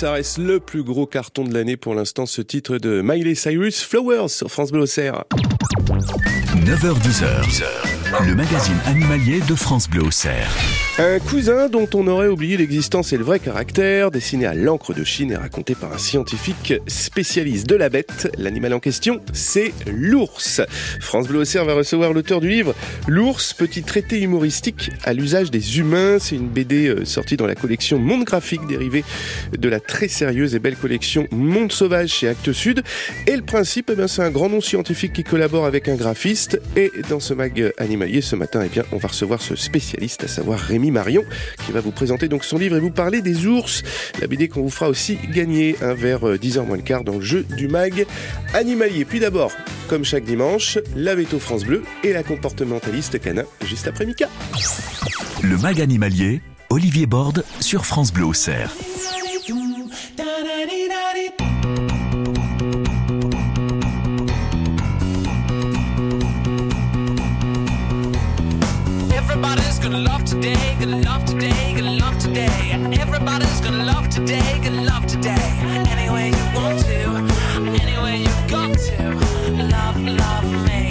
Ça reste le plus gros carton de l'année pour l'instant, ce titre de Miley Cyrus, Flowers sur France Bleu Auxerre. 9h-10h, le magazine animalier de France Bleu. Un cousin dont on aurait oublié l'existence et le vrai caractère, dessiné à l'encre de Chine et raconté par un scientifique spécialiste de la bête. L'animal en question, c'est l'ours. France Bleu va recevoir l'auteur du livre L'ours, petit traité humoristique à l'usage des humains. C'est une BD euh, sortie dans la collection Monde Graphique, dérivée de la très sérieuse et belle collection Monde Sauvage chez Actes Sud. Et le principe, eh c'est un grand nom scientifique qui collabore avec un graphiste. Et dans ce mag animalier, ce matin, eh bien, on va recevoir ce spécialiste, à savoir Rémi Marion, qui va vous présenter donc son livre et vous parler des ours. La BD qu'on vous fera aussi gagner un vers 10h moins le quart dans le jeu du mag animalier. Puis d'abord, comme chaque dimanche, la Veto France Bleu et la comportementaliste canin juste après Mika. Le mag animalier, Olivier Borde sur France Bleu Auxerre. Gonna love today, gonna love today, gonna love today. Everybody's gonna love today, gonna love today. Any way you want to, any way you've got to. Love, love me,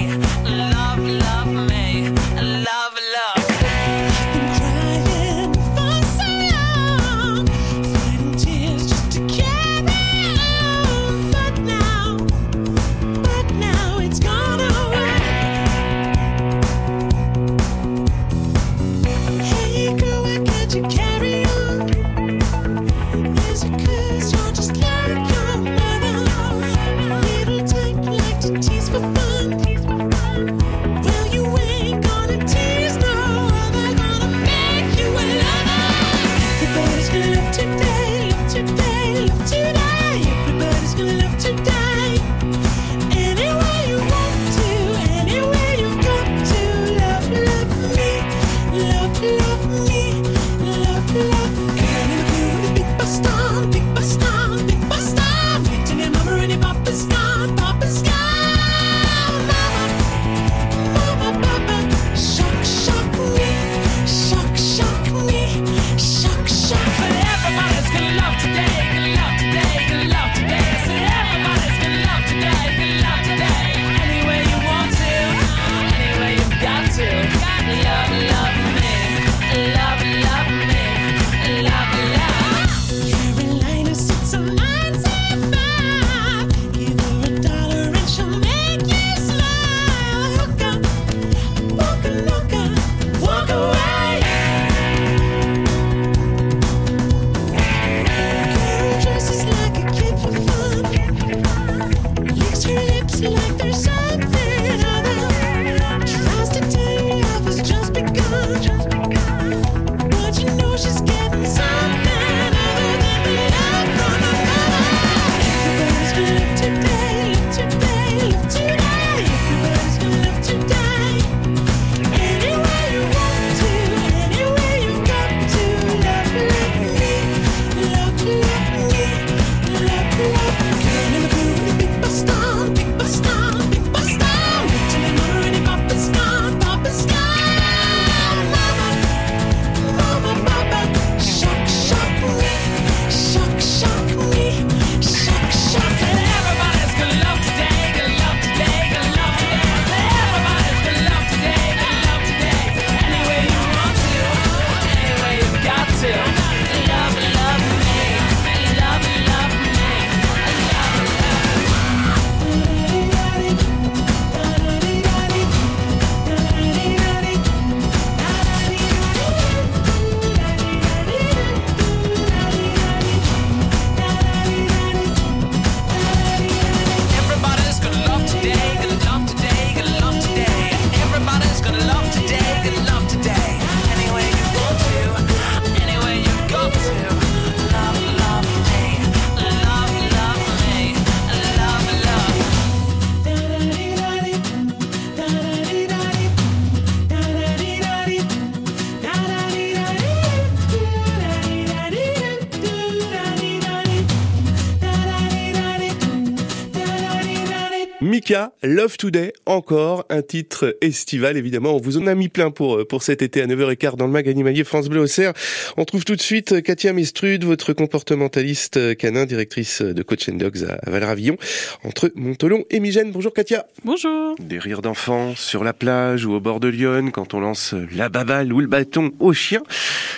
Love Today, encore un titre estival, évidemment. On vous en a mis plein pour, euh, pour cet été à 9h15 dans le mag animalier France Bleu Auxerre. On trouve tout de suite euh, Katia Mestrude, votre comportementaliste euh, canin, directrice de Coach and Dogs à Valravillon, entre Montolon et Migène. Bonjour Katia. Bonjour. Des rires d'enfants sur la plage ou au bord de Lyon quand on lance la baballe ou le bâton au chien.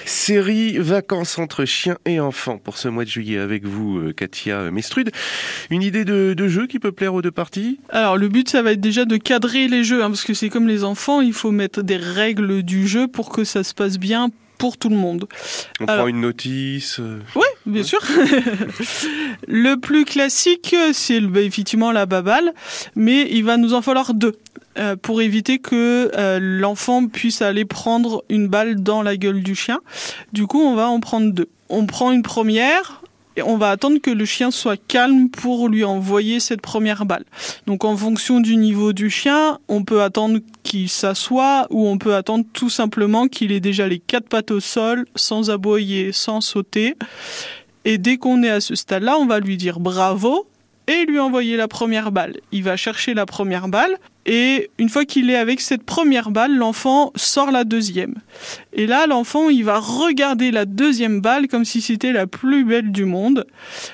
Série vacances entre chiens et enfants pour ce mois de juillet avec vous, Katia Mestrude. Une idée de, de jeu qui peut plaire aux deux parties? Alors le but ça va être déjà de cadrer les jeux, hein, parce que c'est comme les enfants, il faut mettre des règles du jeu pour que ça se passe bien pour tout le monde. On Alors- prend une notice. euh, Oui, bien sûr. le plus classique, c'est bah, effectivement la baballe, mais il va nous en falloir deux. euh, pour éviter que euh, l'enfant puisse aller prendre une balle dans la gueule du chien. Du coup, on va en prendre deux. On prend une première et on va attendre que le chien soit calme pour lui envoyer cette première balle. Donc en fonction du niveau du chien, on peut attendre qu'il s'assoie ou on peut attendre tout simplement qu'il ait déjà les quatre pattes au sol, sans aboyer, sans sauter. Et dès qu'on est à ce stade-là, on va lui dire bravo et lui envoyer la première balle. Il va chercher la première balle et une fois qu'il est avec cette première balle, l'enfant sort la deuxième. Et là, l'enfant, il va regarder la deuxième balle comme si c'était la plus belle du monde.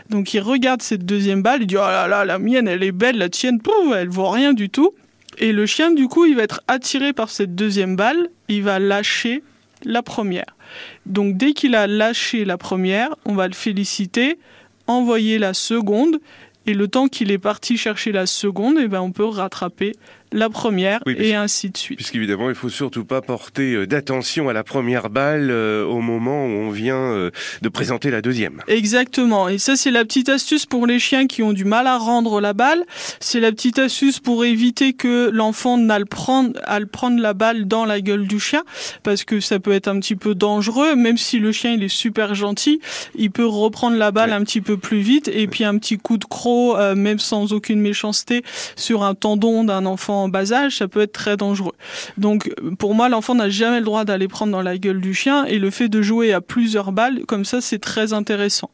Donc il regarde cette deuxième balle, il dit oh là là, la mienne, elle est belle, la tienne, pouf, elle vaut rien du tout. Et le chien, du coup, il va être attiré par cette deuxième balle, il va lâcher la première. Donc dès qu'il a lâché la première, on va le féliciter, envoyer la seconde, et le temps qu'il est parti chercher la seconde, eh ben on peut rattraper la première Oui, et ainsi de suite. Puisqu'évidemment, il faut surtout pas porter euh, d'attention à la première balle euh, au moment où on vient euh, de présenter la deuxième. Exactement. Et ça, c'est la petite astuce pour les chiens qui ont du mal à rendre la balle. C'est la petite astuce pour éviter que l'enfant n'aille prendre, prendre la balle dans la gueule du chien, parce que ça peut être un petit peu dangereux. Même si le chien il est super gentil, il peut reprendre la balle Ouais. un petit peu plus vite. Et puis un petit coup de croc, euh, même sans aucune méchanceté, sur un tendon d'un enfant en bas âge, ça peut être très dangereux. Donc pour moi, l'enfant n'a jamais le droit d'aller prendre dans la gueule du chien et le fait de jouer à plusieurs balles, comme ça, c'est très intéressant.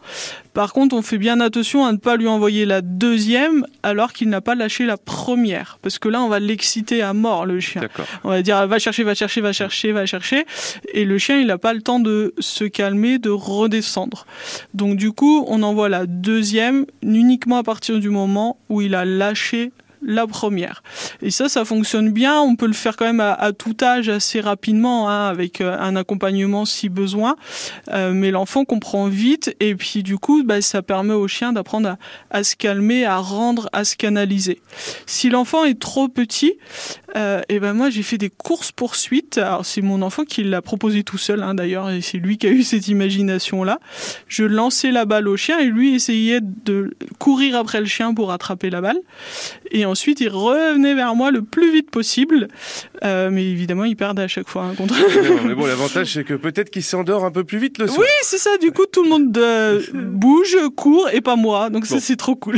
Par contre, on fait bien attention à ne pas lui envoyer la deuxième alors qu'il n'a pas lâché la première, parce que là, on va l'exciter à mort, le chien. On va dire va chercher, va chercher, va chercher, va chercher. Et le chien, il n'a pas le temps de se calmer, de redescendre. Donc du coup, on envoie la deuxième uniquement à partir du moment où il a lâché la première. Et ça, ça fonctionne bien. On peut le faire quand même à, tout âge assez rapidement, hein, avec euh, un accompagnement si besoin. Euh, mais l'enfant comprend vite. Et puis du coup, bah, ça permet au chien d'apprendre à se calmer, à rendre, à se canaliser. Si l'enfant est trop petit, euh, et ben moi j'ai fait des courses poursuites. Alors c'est mon enfant qui l'a proposé tout seul hein, d'ailleurs, et c'est lui qui a eu cette imagination là. Je lançais la balle au chien et lui essayait de courir après le chien pour attraper la balle. Et ensuite il revenait vers moi le plus vite possible. Euh, mais évidemment il perdait à chaque fois hein, contre. Non, mais bon, l'avantage, c'est que peut-être qu'il s'endort un peu plus vite le soir. Oui, c'est ça. Du coup, tout le monde euh, bouge, court, et pas moi. Donc ça, c'est trop cool.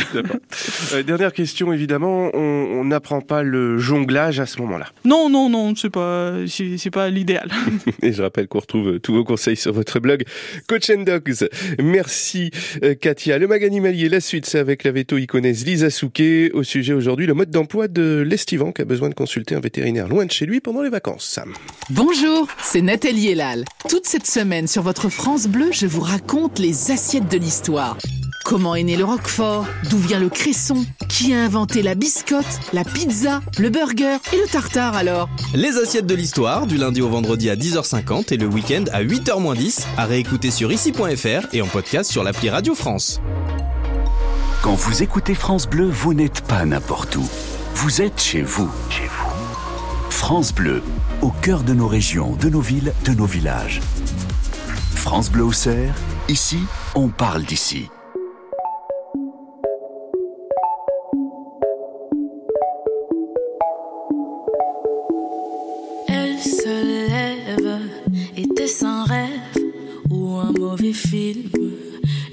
Euh, dernière question, évidemment, on on n'apprend pas le jonglage à ce moment-là. Non, non, non, c'est pas, c'est pas l'idéal. Et je rappelle qu'on retrouve tous vos conseils sur votre blog Coach and Dogs. Merci euh, Katia. Le mag animalier, la suite, c'est avec la veto iconaise Lisa Souquet. Au sujet aujourd'hui, le mode d'emploi de l'estivant qui a besoin de consulter un vétérinaire loin de chez lui pendant les vacances. Bonjour, c'est Nathalie Elal. Toute cette semaine sur votre France Bleu, je vous raconte les assiettes de l'histoire. Comment est né le Roquefort? D'où vient le cresson? Qui a inventé la biscotte, la pizza, le burger et le tartare alors? Les assiettes de l'histoire, du lundi au vendredi à 10h50 et le week-end à 8h10, à réécouter sur ici.fr et en podcast sur l'appli Radio France. Quand vous écoutez France Bleu, vous n'êtes pas n'importe où. Vous êtes chez vous. Chez vous. France Bleu, au cœur de nos régions, de nos villes, de nos villages. France Bleu au Cerf, ici, on parle d'ici. Film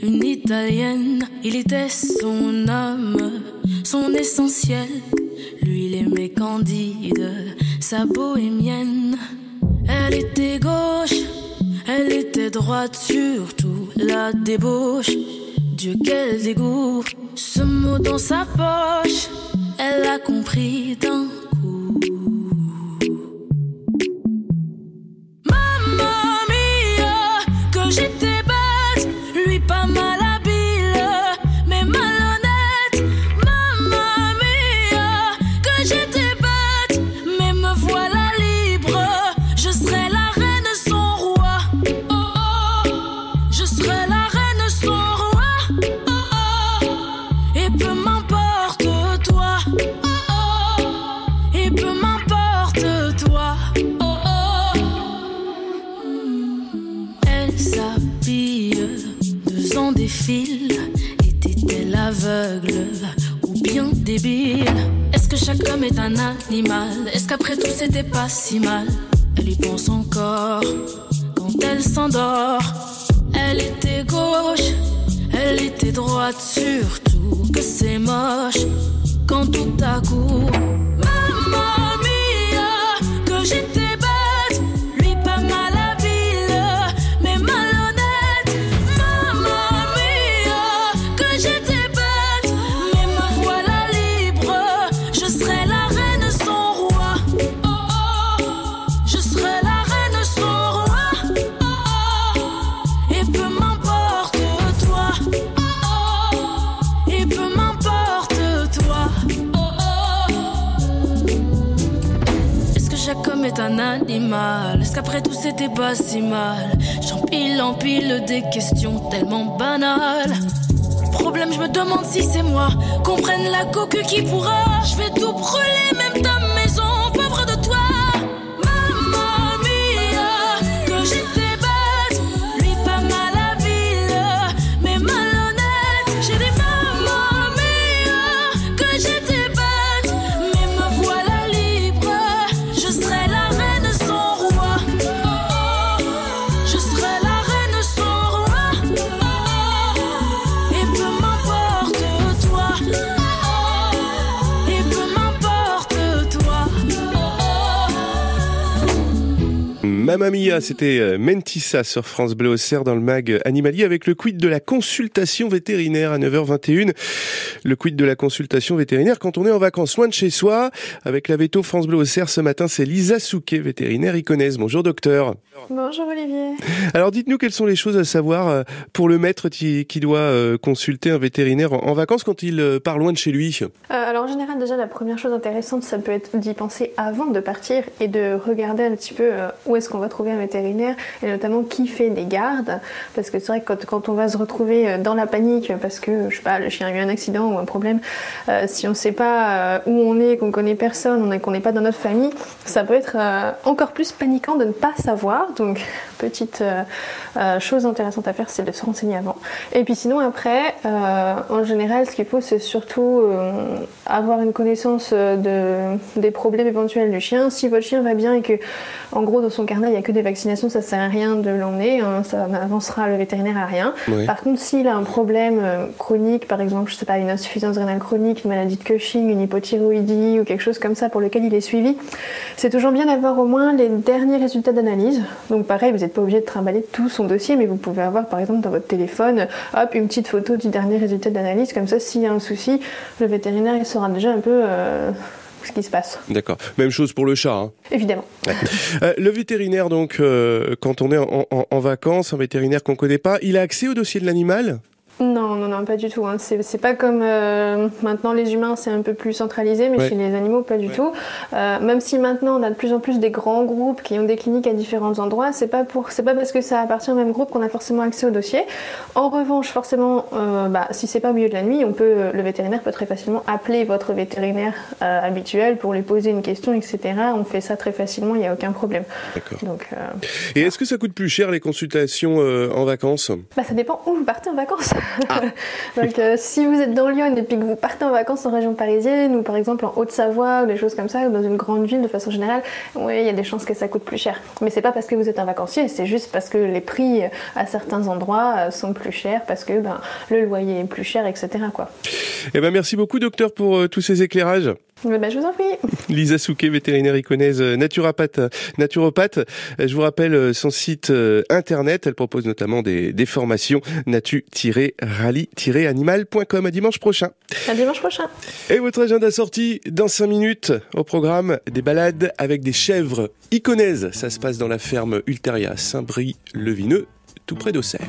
Une italienne, il était son homme, son essentiel. Lui, il aimait Candide, sa bohémienne. Elle était gauche, elle était droite, surtout la débauche. Dieu, quel dégoût, ce mot dans sa poche, elle a compris d'un pas si mal Problème, je me demande si c'est moi. Comprenne la coque qui pourra. Je vais tout brûler, même Mamma c'était euh, Mentissa sur France Bleu Auxerre dans le mag Animalier avec le quid de la consultation vétérinaire à 9h21. Le quid de la consultation vétérinaire quand on est en vacances? Loin de chez soi. Avec la veto France Bleu Auxerre ce matin, c'est Lisa Souquet, vétérinaire iconaise. Bonjour docteur. Bonjour Olivier. Alors dites-nous quelles sont les choses à savoir euh, pour le maître qui, qui doit euh, consulter un vétérinaire en vacances quand il euh, part loin de chez lui? Euh, alors en général déjà la première chose intéressante ça peut être d'y penser avant de partir et de regarder un petit peu où est-ce qu'on va trouver un vétérinaire et notamment qui fait des gardes parce que c'est vrai que quand, quand on va se retrouver dans la panique parce que je sais pas le chien a eu un accident ou un problème euh, si on sait pas euh, où on est qu'on connaît personne qu'on n'est pas dans notre famille ça peut être euh, encore plus paniquant de ne pas savoir. Donc petite chose intéressante à faire c'est de se renseigner avant. Et puis sinon après en général ce qu'il faut c'est surtout avoir une connaissance de, des problèmes éventuels du chien. Si votre chien va bien et que en gros dans son carnet il n'y a que des vaccinations ça sert à rien de l'emmener hein, ça n'avancera le vétérinaire à rien. Oui. par contre s'il a un problème chronique par exemple je sais pas une insuffisance rénale chronique une maladie de Cushing une hypothyroïdie ou quelque chose comme ça pour lequel il est suivi c'est toujours bien d'avoir au moins les derniers résultats d'analyse. Donc pareil, vous n'êtes pas obligé de trimballer tout son dossier, mais vous pouvez avoir par exemple dans votre téléphone, hop, une petite photo du dernier résultat d'analyse. Comme ça, s'il y a un souci, le vétérinaire il saura déjà un peu euh, ce qui se passe. D'accord. Même chose pour le chat. hein. Évidemment. Euh, le vétérinaire, donc, euh, quand on est en, en- en vacances, un vétérinaire qu'on connaît pas, il a accès au dossier de l'animal? Non, non, non, pas du tout. hein. C'est pas comme euh, maintenant les humains, c'est un peu plus centralisé, mais Ouais. chez les animaux, pas du tout. Euh, même si maintenant on a de plus en plus des grands groupes qui ont des cliniques à différents endroits, c'est pas pour, c'est pas parce que ça appartient au même groupe qu'on a forcément accès au dossier. En revanche, forcément, euh, bah, si c'est pas au milieu de la nuit, on peut, le vétérinaire peut très facilement appeler votre vétérinaire habituel pour lui poser une question, etc. On fait ça très facilement, il n'y a aucun problème. D'accord. Donc, Et est-ce que ça coûte plus cher les consultations en vacances? Bah, ça dépend où vous partez en vacances. Donc, euh, si vous êtes dans Lyon et puis que vous partez en vacances en région parisienne ou par exemple en Haute-Savoie ou des choses comme ça, ou dans une grande ville de façon générale, oui, il y a des chances que ça coûte plus cher. Mais c'est pas parce que vous êtes un vacancier, c'est juste parce que les prix euh, à certains endroits euh, sont plus chers parce que ben, le loyer est plus cher, etc. Quoi. Eh ben, merci beaucoup, docteur, pour euh, tous ces éclairages. Ben, je vous en prie. Lisa Souquet, vétérinaire iconaise, euh, naturopathe. naturopathe. Euh, Je vous rappelle euh, son site internet. Elle propose notamment des, des formations natu-rally-animal.com. À dimanche prochain. À dimanche prochain. Et votre agenda sorti dans 5 minutes au programme des balades avec des chèvres iconaises. Ça se passe dans la ferme Ulteria Saint-Brie-le-Vineux, tout près d'Auxerre.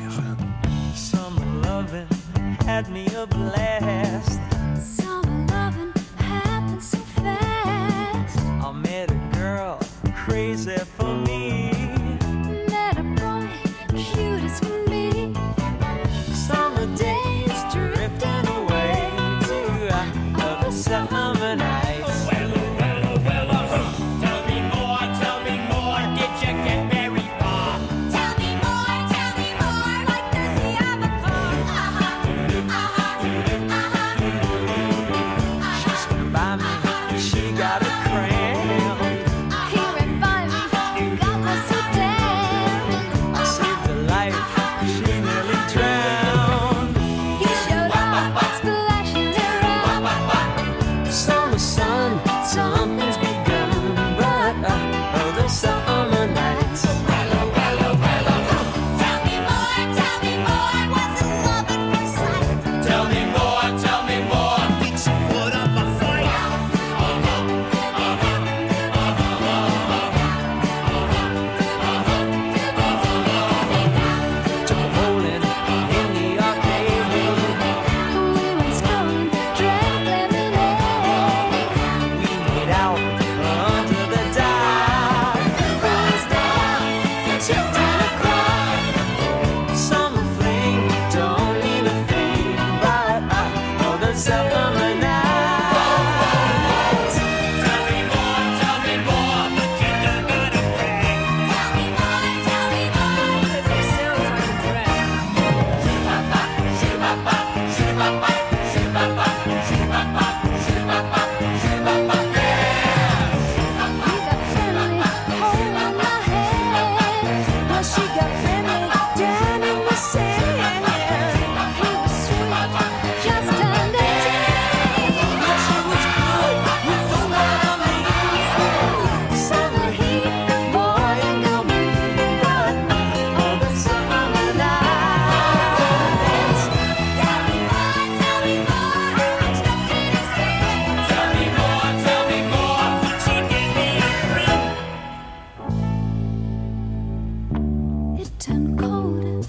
written code.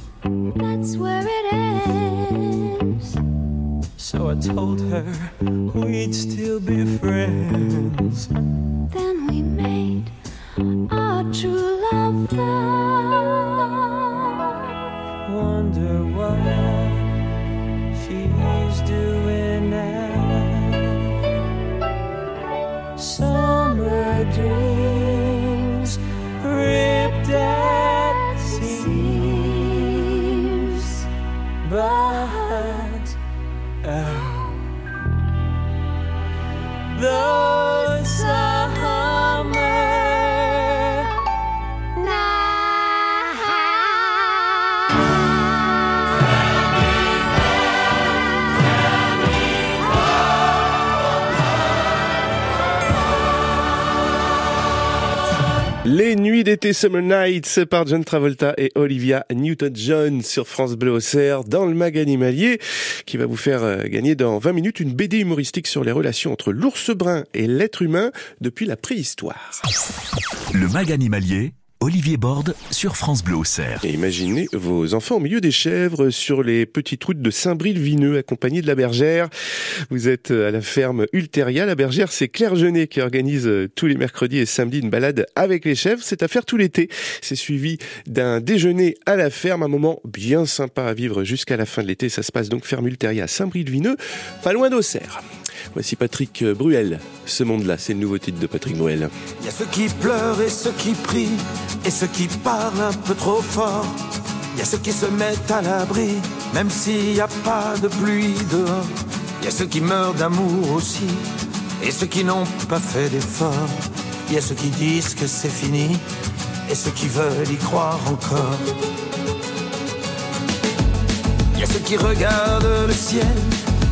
That's where it ends. So I told her we'd still be friends. Then we made our true. Les nuits d'été Summer Nights par John Travolta et Olivia Newton-John sur France Bleu Auxerre dans le mag animalier qui va vous faire euh, gagner dans 20 minutes une BD humoristique sur les relations entre l'ours brun et l'être humain depuis la préhistoire. Le mag animalier, Olivier Borde sur France Bleu Auxerre. Et imaginez vos enfants au milieu des chèvres sur les petites routes de Saint-Bril-Vineux accompagnés de la bergère. Vous êtes à la ferme Ulteria. La bergère, c'est Claire Genet qui organise euh, tous les mercredis et samedis une balade avec les chèvres. C'est à faire tout l'été. C'est suivi d'un déjeuner à la ferme, un moment bien sympa à vivre jusqu'à la fin de l'été. Ça se passe donc ferme Ulteria à Saint-Bril-Vineux, pas loin d'Auxerre. Voici Patrick Bruel. Ce monde-là, c'est le nouveau titre de Patrick Bruel. Il y a ceux qui pleurent et ceux qui prient, et ceux qui parlent un peu trop fort. Il y a ceux qui se mettent à l'abri, même s'il n'y a pas de pluie dehors. Il y a ceux qui meurent d'amour aussi, et ceux qui n'ont pas fait d'effort. Il y a ceux qui disent que c'est fini, et ceux qui veulent y croire encore. Il y a ceux qui regardent le ciel,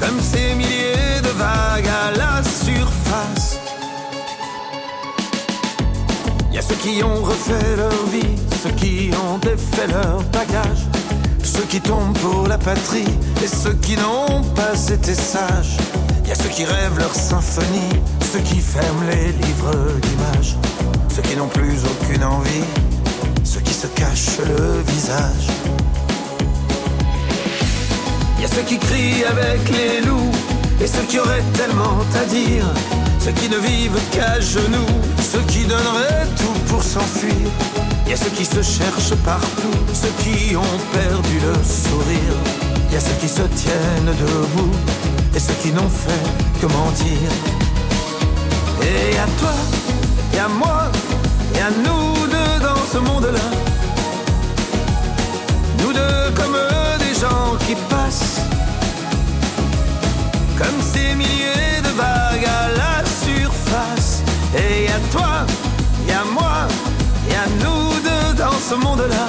comme ces milliers de vagues à la surface. Y a ceux qui ont refait leur vie, ceux qui ont défait leur bagage, ceux qui tombent pour la patrie et ceux qui n'ont pas été sages. Y a ceux qui rêvent leur symphonie, ceux qui ferment les livres d'images, ceux qui n'ont plus aucune envie, ceux qui se cachent le visage. Y a ceux qui crient avec les loups et ceux qui auraient tellement à dire. Ceux qui ne vivent qu'à genoux, ceux qui donneraient tout pour s'enfuir. Y a ceux qui se cherchent partout, ceux qui ont perdu le sourire. Y a ceux qui se tiennent debout et ceux qui n'ont fait que mentir. Et à toi, et à moi, et à nous deux dans ce monde-là. Nous deux comme des gens qui passent Comme ces milliers de vagues à la surface. Et à toi, et à moi, et à nous deux dans ce monde-là.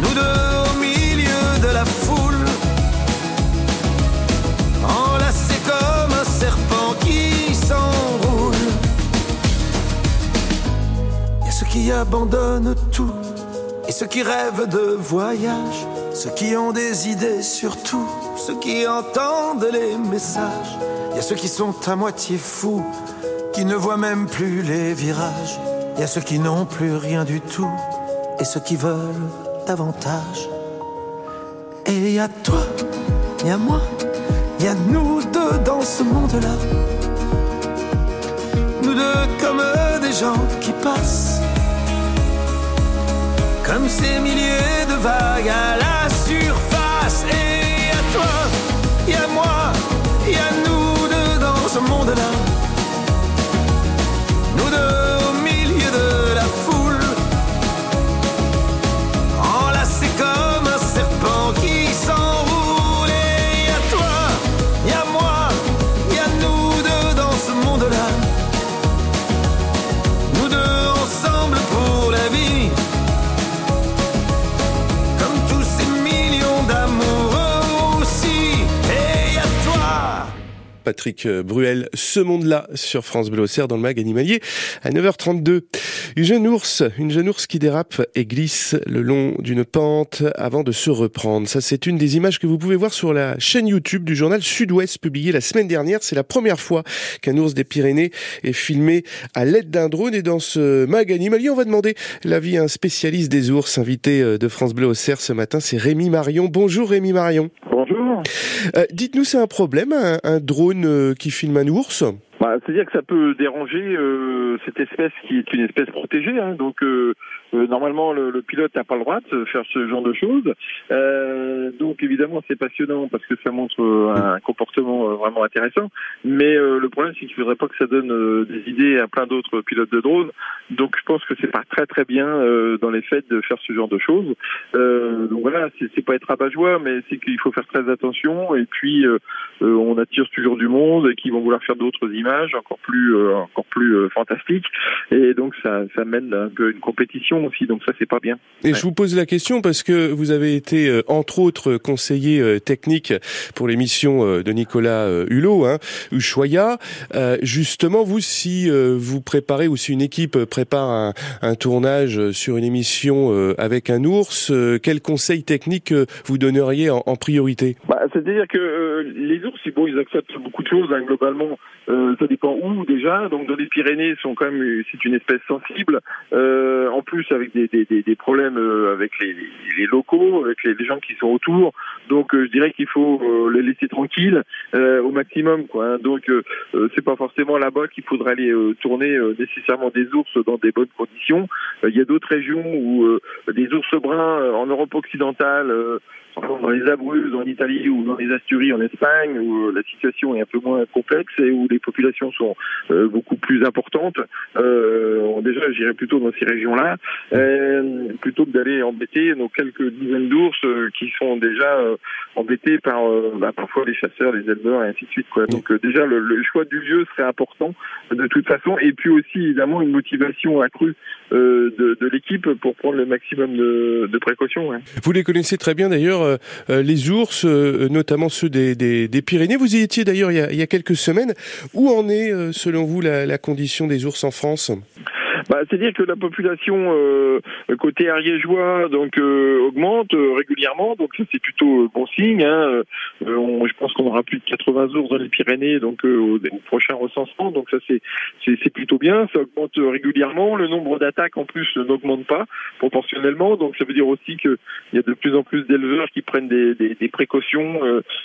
Nous deux au milieu de la foule. Enlacés comme un serpent qui s'enroule. Y a ceux qui abandonnent tout. Et ceux qui rêvent de voyage, ceux qui ont des idées sur tout, ceux qui entendent les messages. Il y a ceux qui sont à moitié fous, qui ne voient même plus les virages. Il y a ceux qui n'ont plus rien du tout, et ceux qui veulent davantage. Et il toi, il y moi, il y nous deux dans ce monde-là. Nous deux comme des gens qui passent comme ces milliers de vagues à la surface. Patrick Bruel, ce monde-là sur France Bleu Auxerre dans le mag animalier à 9h32. Une jeune ours, une jeune ours qui dérape et glisse le long d'une pente avant de se reprendre. Ça, c'est une des images que vous pouvez voir sur la chaîne YouTube du journal Sud-Ouest publiée la semaine dernière. C'est la première fois qu'un ours des Pyrénées est filmé à l'aide d'un drone et dans ce mag animalier, on va demander l'avis à un spécialiste des ours invité euh, de France Bleu Auxerre ce matin. C'est Rémi Marion. Bonjour Rémi Marion. Euh, Dites-nous, c'est un problème, un, un drone euh, qui filme un ours? Bah, C'est-à-dire que ça peut déranger euh, cette espèce qui est une espèce protégée. hein. donc normalement le, pilote n'a pas le droit de faire ce genre de choses. Euh, donc évidemment c'est passionnant parce que ça montre euh, un comportement euh, vraiment intéressant. Mais le problème c'est qu'il faudrait pas que ça donne des idées à plein d'autres pilotes de drones. Donc je pense que c'est pas très très bien dans les faits de faire ce genre de choses. Donc voilà, c'est pas être rabat-joie, mais c'est qu'il faut faire très attention. Et puis on attire toujours du monde et qui vont vouloir faire d'autres images encore plus encore plus fantastiques. Et donc ça ça mène un peu une compétition aussi. Donc ça c'est pas bien. Et je vous pose la question parce que vous avez été, euh, entre autres, conseiller euh, technique pour l'émission euh, de Nicolas euh, Hulot, hein, Ushuaïa. Euh, justement, vous, si euh, vous préparez ou si une équipe prépare un, un tournage sur une émission euh, avec un ours, euh, quel conseil technique euh, vous donneriez en, en priorité? Bah, C'est-à-dire que euh, les ours, ils- bon, ils acceptent beaucoup de choses hein, globalement. Euh, ça dépend où déjà. Donc dans les Pyrénées, sont quand même, euh, c'est une espèce sensible. Euh, en plus avec des, des, des, problèmes euh, avec les, locaux, avec les, les gens qui sont autour. Donc euh, je dirais qu'il faut euh, les laisser tranquilles au maximum. Quoi, hein. Donc c'est pas forcément là-bas qu'il faudrait aller tourner nécessairement des ours dans des bonnes conditions. Il y a d'autres régions où des ours bruns en Europe occidentale. Dans les Abruzzes en Italie ou dans les Asturies en Espagne où euh, la situation est un peu moins complexe et où les populations sont euh, beaucoup plus importantes. Euh, déjà, j'irais plutôt dans ces régions-là euh, plutôt que d'aller embêter nos quelques dizaines d'ours qui sont déjà embêtés par bah, parfois les chasseurs, les éleveurs et ainsi de suite. Quoi. Donc déjà, le, le choix du lieu serait important de toute façon et puis aussi évidemment une motivation accrue de, de l'équipe pour prendre le maximum de, de précautions. ouais. Vous les connaissez très bien d'ailleurs, euh, euh, les ours, euh, notamment ceux des, Pyrénées. Vous y étiez d'ailleurs il, y a- quelques semaines. Où en est, selon vous, la condition des ours en France? Bah, C'est-à-dire que la population euh, côté ariégeois donc euh, augmente euh, régulièrement, donc c'est plutôt bon signe. Hein. On- je pense qu'on aura plus de 80 ours dans les Pyrénées donc au, au prochain recensement, donc ça c'est c'est plutôt bien. Ça augmente régulièrement. Le nombre d'attaques en plus n'augmente pas proportionnellement, donc ça veut dire aussi que il y a de plus en plus d'éleveurs qui prennent des, des, des précautions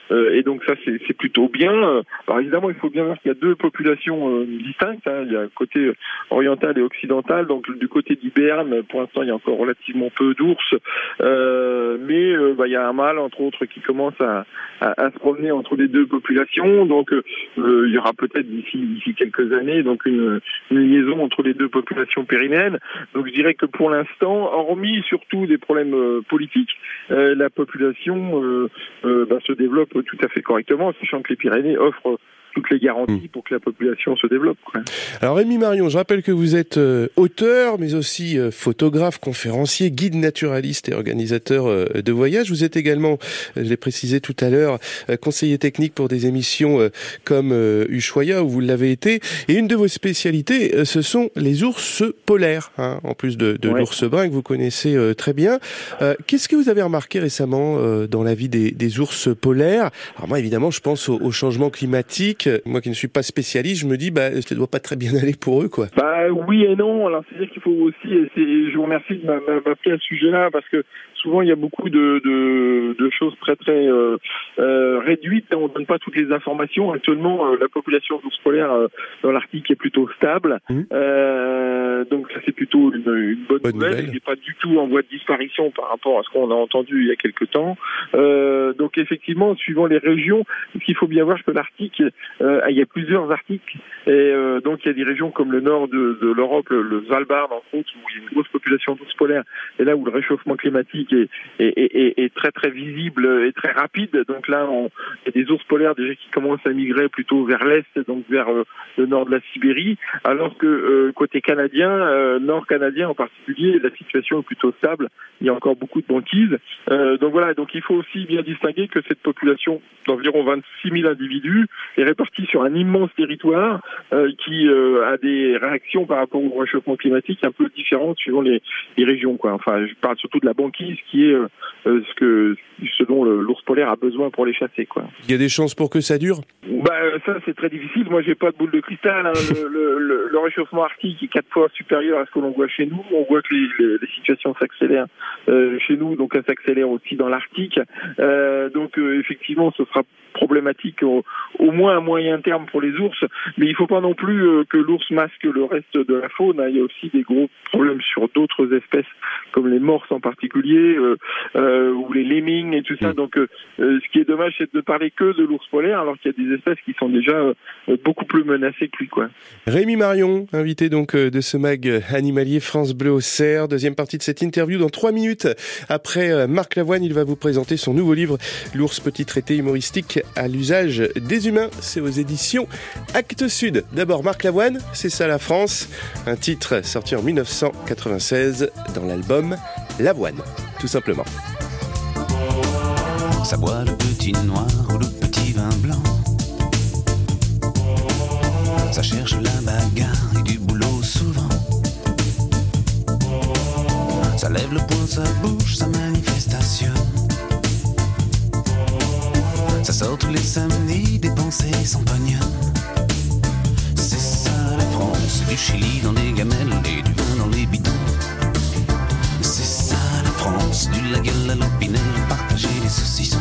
et donc ça c'est plutôt bien. Alors évidemment il faut bien voir qu'il y a deux populations distinctes. hein. Il y a côté oriental et occidental. Donc du côté d'Hiberne, pour l'instant, il y a encore relativement peu d'ours, Euh, mais euh, bah, il y a un mâle entre autres qui commence à, se promener entre les deux populations. Donc euh, il y aura peut-être d'ici d'ici quelques années donc une, liaison entre les deux populations pyrénéennes. Donc je dirais que pour l'instant, hormis surtout des problèmes politiques, la population bah, se développe tout à fait correctement, sachant que les Pyrénées offrent toutes les garanties pour que la population se développe. quoi. Alors Rémi Marion, je rappelle que vous êtes euh, auteur, mais aussi euh, photographe, conférencier, guide naturaliste et organisateur euh, de voyages. Vous êtes également, euh, je l'ai précisé tout à l'heure, euh, conseiller technique pour des émissions euh, comme euh, Ushuaïa, où vous l'avez été. Et une de vos spécialités, euh, ce sont les ours polaires, hein, en plus de, de Ouais. l'ours brun que vous connaissez euh, très bien. Euh, Qu'est-ce que vous avez remarqué récemment euh, dans la vie des, des ours polaires? Alors moi, évidemment, je pense au, au changement climatique. Moi qui ne suis pas spécialiste, je me dis, bah, ça doit pas très bien aller pour eux, quoi. Bah oui et non. Alors c'est-à-dire qu'il faut aussi, c'est- je vous remercie de m'a- m'a- m'appeler à ce sujet-là parce que souvent il y a beaucoup de, de, de choses très très euh, euh, réduites. On ne donne pas toutes les informations. Actuellement, euh, la population d'ours polaires dans l'Arctique est plutôt stable. Euh, donc ça c'est plutôt une, une bonne, Bonne nouvelle. Il n'est pas du tout en voie de disparition par rapport à ce qu'on a entendu il y a quelque temps. Donc effectivement, suivant les régions, ce qu'il faut bien voir, c'est que l'Arctique, il y a plusieurs Arctiques et donc il y a des régions comme le nord de, de l'Europe, le, le Svalbard entre autres, où il y a une grosse population d'ours polaires, et là où le réchauffement climatique est, est, très très visible et très rapide. Donc là, on, il y a des ours polaires déjà qui commencent à migrer plutôt vers l'est, donc vers euh, le nord de la Sibérie, alors que euh, côté canadien, euh, nord canadien en particulier, la situation est plutôt stable. Il y a encore beaucoup de banquises. Donc voilà, donc il faut aussi bien distinguer que cette population d'environ 26 000 individus est répartie parti sur un immense territoire qui a des réactions par rapport au réchauffement climatique un peu différentes suivant les, les régions. Quoi. Enfin, je parle surtout de la banquise qui est euh, euh, ce que selon le- l'ours polaire a besoin pour les chasser. Quoi. Il y a des chances pour que ça dure? Bah, ça, c'est très difficile. Moi, j'ai pas de boule de cristal. hein. Le, le- le- le réchauffement arctique est quatre fois supérieur à ce que l'on voit chez nous. On voit que les, les- les situations s'accélèrent euh, chez nous, donc elles s'accélèrent aussi dans l'Arctique. Euh, donc, euh, effectivement, ce sera problématique au, au moins à moyen terme pour les ours. Mais il faut pas non plus que l'ours masque le reste de la faune. hein. Il y a aussi des gros problèmes sur d'autres espèces, comme les morses en particulier, ou les lemmings et tout ça. Donc, euh, euh, ce qui est dommage, c'est de ne parler que de l'ours polaire, alors qu'il y a des espèces qui sont déjà beaucoup plus menacées que lui, quoi. Rémi Marion, invité donc euh, de ce mag animalier France Bleu au Cerf. Deuxième partie de cette interview dans trois minutes. Après euh, Marc Lavoine, il va vous présenter son nouveau livre, L'ours petit traité humoristique à l'usage des humains. C'est aux éditions Actes Sud. D'abord Marc Lavoine, c'est ça la France. Un titre sorti en 1996 dans l'album Lavoine, tout simplement. Ça boit le petit noir ou le petit vin blanc. Ça cherche la bagarre et du boulot souvent. Ça lève le poing, ça bouge, ça manifestation. Ça sort tous les samedis, dépenser son pognon. C'est ça la France, du Chili dans les gamelles et du vin dans les bidons. C'est ça la France, du la gueule à l'opinel, partager les saucissons.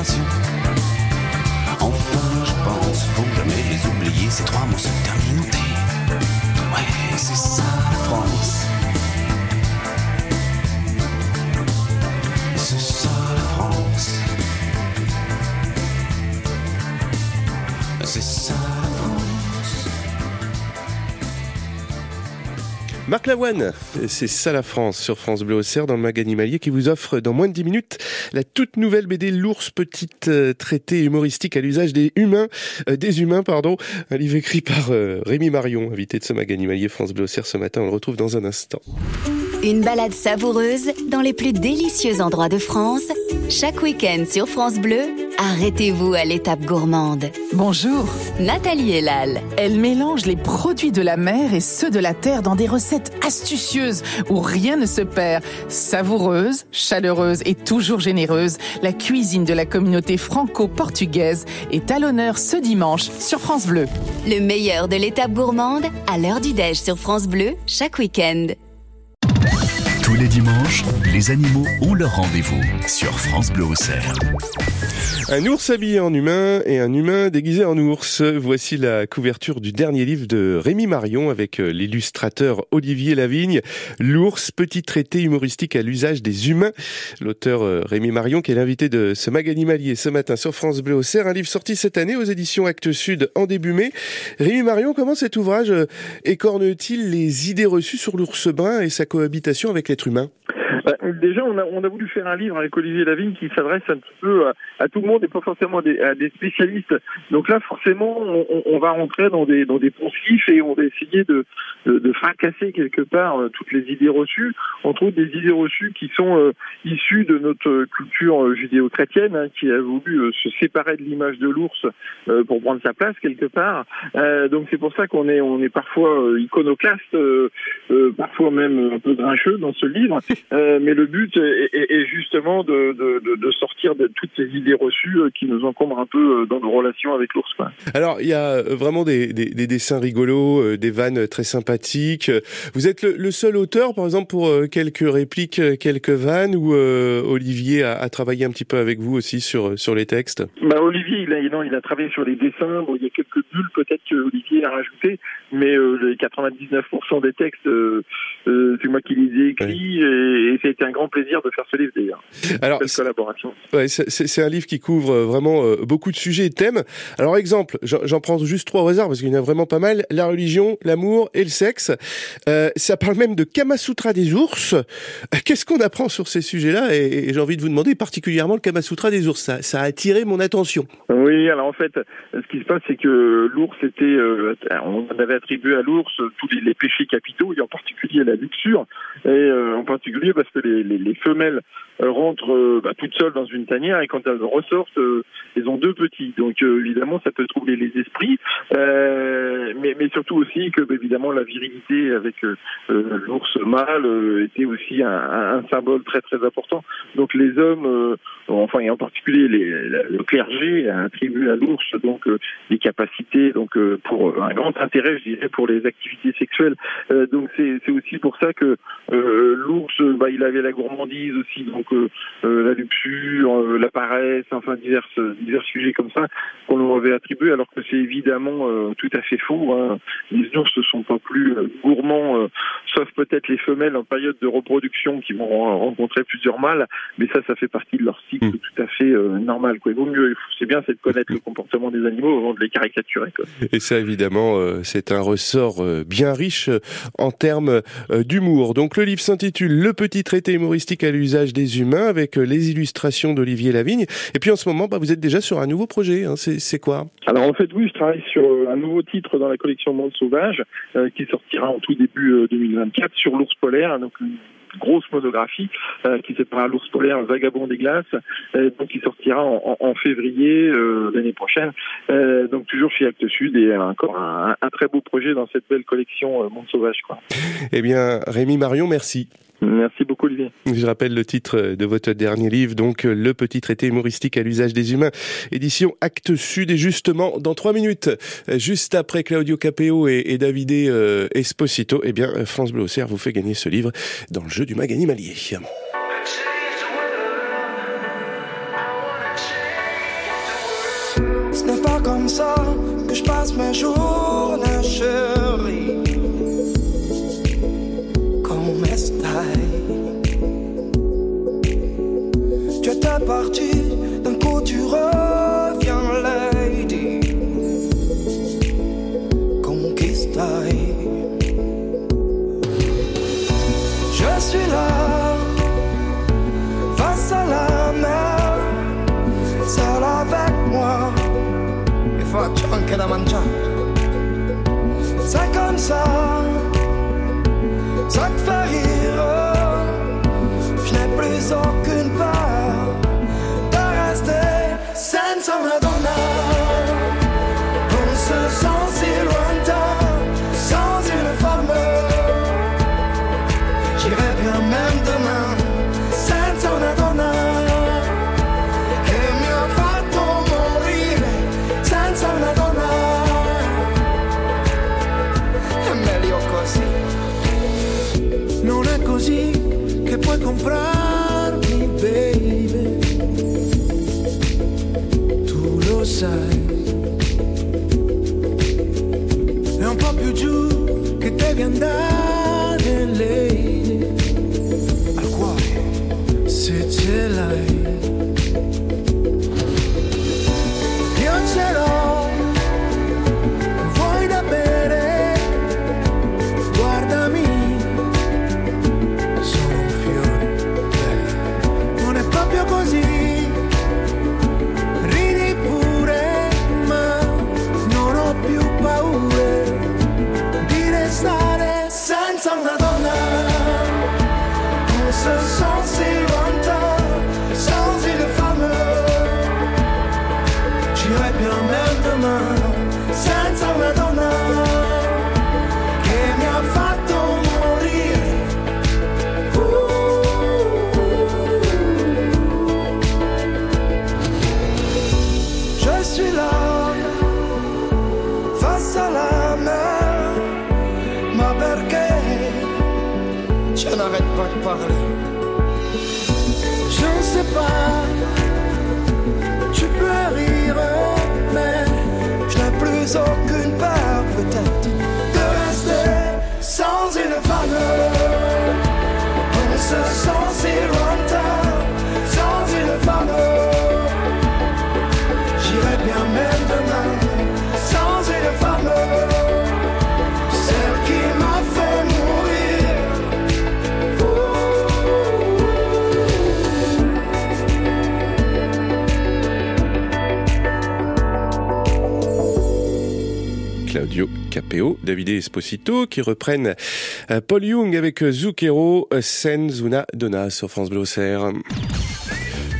Enfin, je pense, faut jamais les oublier, ces trois mots se terminent Marc Lavoine, c'est ça la France sur France Bleu Auxerre dans le mag animalier qui vous offre dans moins de 10 minutes la toute nouvelle BD L'ours petite euh, traité humoristique à l'usage des humains, euh, des humains pardon, un livre écrit par euh, Rémi Marion, invité de ce mag animalier France Bleu Auxerre ce matin, on le retrouve dans un instant. Une balade savoureuse dans les plus délicieux endroits de France. Chaque week-end sur France Bleu, arrêtez-vous à l'étape gourmande. Bonjour. Nathalie Elal. Elle mélange les produits de la mer et ceux de la terre dans des recettes astucieuses où rien ne se perd. Savoureuse, chaleureuse et toujours généreuse, la cuisine de la communauté franco-portugaise est à l'honneur ce dimanche sur France Bleu. Le meilleur de l'étape gourmande à l'heure du déj sur France Bleu chaque week-end. Tous les dimanches, les animaux ont leur rendez-vous sur France Bleu Auxerre. Un ours habillé en humain et un humain déguisé en ours. Voici la couverture du dernier livre de Rémi Marion avec euh, l'illustrateur Olivier Lavigne. L'ours, petit traité humoristique à l'usage des humains. L'auteur euh, Rémi Marion qui est l'invité de ce mag animalier ce matin sur France Bleu Auxerre. Un livre sorti cette année aux éditions Actes Sud en début mai. Rémi Marion, comment cet ouvrage euh, écorne-t-il les idées reçues sur l'ours brun et sa cohabitation avec l'être humain Bah, déjà, on a, voulu faire un livre avec Olivier Lavigne qui s'adresse un petit peu à, à tout le monde et pas forcément à des, spécialistes. Donc là, forcément, on, va rentrer dans des, dans des poncifs et on va essayer de, fracasser quelque part euh, toutes les idées reçues, entre autres des idées reçues qui sont euh, issues de notre culture euh, judéo-chrétienne, hein, qui a voulu euh, se séparer de l'image de l'ours euh, pour prendre sa place quelque part. Euh, donc c'est pour ça qu'on est, parfois euh, iconoclaste, euh, euh, parfois même un peu grincheux dans ce livre. Euh, mais le but est, est- est justement de, de, de, de sortir de toutes ces idées reçues euh, qui nous encombrent un peu euh, dans nos relations avec l'ours. Alors, il y a euh, vraiment des, des- des dessins rigolos, des vannes très sympathiques. Vous êtes le, le seul auteur, par exemple, pour quelques répliques, quelques vannes, ou euh, Olivier a, a travaillé un petit peu avec vous aussi sur, sur les textes? Bah, Olivier, il a, non, il a travaillé sur les dessins. Bon, il y a quelques bulles peut-être que Olivier a rajouté, mais euh, les 99% des textes, euh, c'est moi qui les ai écrits et, et c'était un grand plaisir de faire ce livre d'ailleurs. Alors, Belle collaboration. C'est- un livre qui couvre euh, vraiment euh, beaucoup de sujets et de thèmes. Alors, exemple, j'en prends juste trois au hasard parce qu'il y en a vraiment pas mal. La religion, l'amour et le sexe. Euh, ça parle même de Kamasutra des ours. Qu'est-ce qu'on apprend sur ces sujets-là? Et, et j'ai envie de vous demander particulièrement le Kamasutra des ours. Ça, ça a attiré mon attention. Oui, alors en fait, ce qui se passe, c'est que l'ours était, euh, on avait attribué à l'ours tous les, les péchés capitaux, et en particulier la luxure, et en particulier que les, les, les femelles euh, rentrent euh, bah, toutes seules dans une tanière, et quand elles ressortent, euh, elles ont deux petits. Donc évidemment, ça peut troubler les esprits, mais, surtout aussi que bah, évidemment la virilité avec l'ours mâle était aussi un, symbole très très important. Donc les hommes, enfin et en particulier les, le clergé a attribué à l'ours donc des capacités donc pour un grand intérêt, je dirais, pour les activités sexuelles. Donc c'est aussi pour ça que l'ours, bah, avait la gourmandise aussi, donc euh, euh, la luxure, euh, la paresse, enfin divers divers sujets comme ça qu'on leur avait attribué, alors que c'est évidemment tout à fait faux. Hein. Les ours ne sont pas plus gourmands, sauf peut-être les femelles en période de reproduction qui vont ren- rencontrer plusieurs mâles, mais ça, ça fait partie de leur cycle tout à fait normal. Quoi. Il vaut mieux, c'est bien, c'est de connaître le comportement des animaux avant de les caricaturer. Quoi. Et ça, évidemment, c'est un ressort bien riche en termes d'humour. Donc, le livre s'intitule Le petit traité humoristique à l'usage des humains avec euh, les illustrations d'Olivier Lavigne. Et puis, en ce moment, bah, vous êtes déjà sur un nouveau projet. hein. C'est quoi? Alors en fait, oui, je travaille sur euh, un nouveau titre dans la collection Monde Sauvage euh, qui sortira en tout début euh, 2024 sur l'ours polaire, donc une grosse monographie euh, qui s'appellera l'ours polaire vagabond des glaces, donc qui sortira en, en- en février l'année prochaine. Donc toujours chez Actes Sud et encore un, un très beau projet dans cette belle collection Monde Sauvage. Quoi. Eh bien, Rémi Marion, merci. Merci beaucoup, Olivier. Je rappelle le titre de votre dernier livre, donc euh, Le petit traité humoristique à l'usage des humains, édition Actes Sud. Et justement, dans trois minutes, euh, juste après Claudio Capeo et, et Davide euh, Esposito, eh bien, euh, France Bleu Auxerre vous fait gagner ce livre dans le jeu du mag animalier. Ce n'est pas comme ça que je passe mes journées, da mangiare. C'est comme ça, ça te fait rire. Je n'ai plus aucune peur de rester senza una donna. On se sent si lointain, sans une femme. J'irai bien même demain, je n'arrête pas de parler. Je ne sais pas, tu peux rire, mais je n'ai plus aucune peur peut-être de rester sans une femme. On se Capeo, Davide Esposito, qui reprennent euh, Paul Young avec euh, Zucchero, euh, Senza una donna sur France Bleu.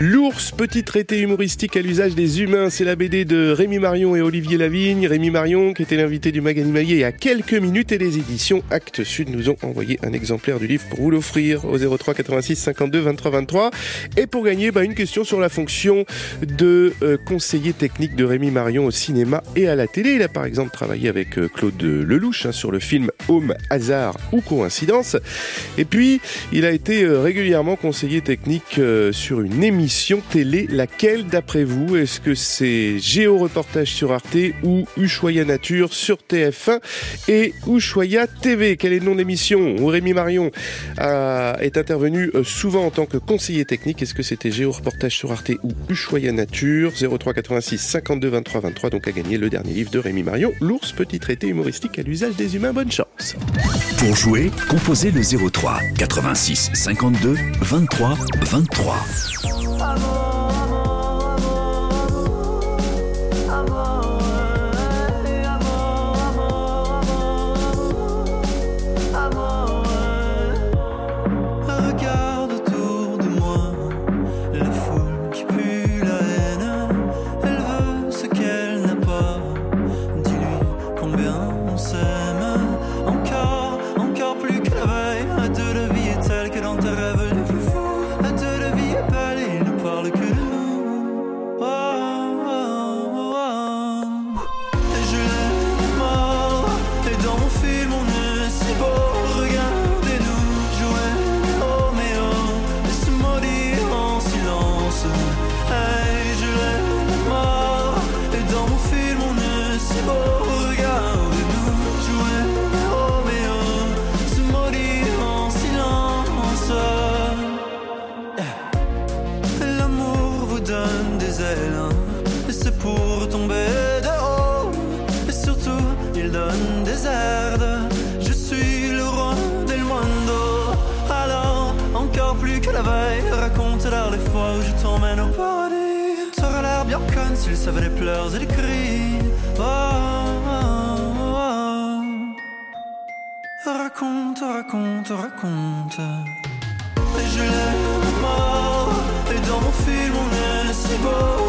L'ours, petit traité humoristique à l'usage des humains, c'est la BD de Rémi Marion et Olivier Lavigne. Rémi Marion, qui était l'invité du Mag Animalier il y a quelques minutes, et les éditions Actes Sud nous ont envoyé un exemplaire du livre pour vous l'offrir au 03 86 52 23 23. Et pour gagner, bah, une question sur la fonction de euh, conseiller technique de Rémi Marion au cinéma et à la télé. Il a par exemple travaillé avec euh, Claude Lelouch hein, sur le film Homme, hasard ou coïncidence. Et puis, il a été euh, régulièrement conseiller technique sur une émission télé. Laquelle, d'après vous, est-ce que c'est Géo Reportage sur Arte ou Ushuaïa Nature sur TF1 et Ushuaïa TV Quel est le nom de l'émission? Où Rémi Marion a- est intervenu euh, souvent en tant que conseiller technique Est-ce que c'était Géo Reportage sur Arte ou Ushuaïa Nature? 03 86 52 23 23 donc à gagner le dernier livre de Rémi Marion, L'ours, petit traité humoristique à l'usage des humains. Bonne chance Pour jouer, composez le 03 86 52 23 23. s'il savait les pleurs et les cris. Oh, raconte, raconte, raconte. Et je l'aime mort, et dans mon film on est si beau.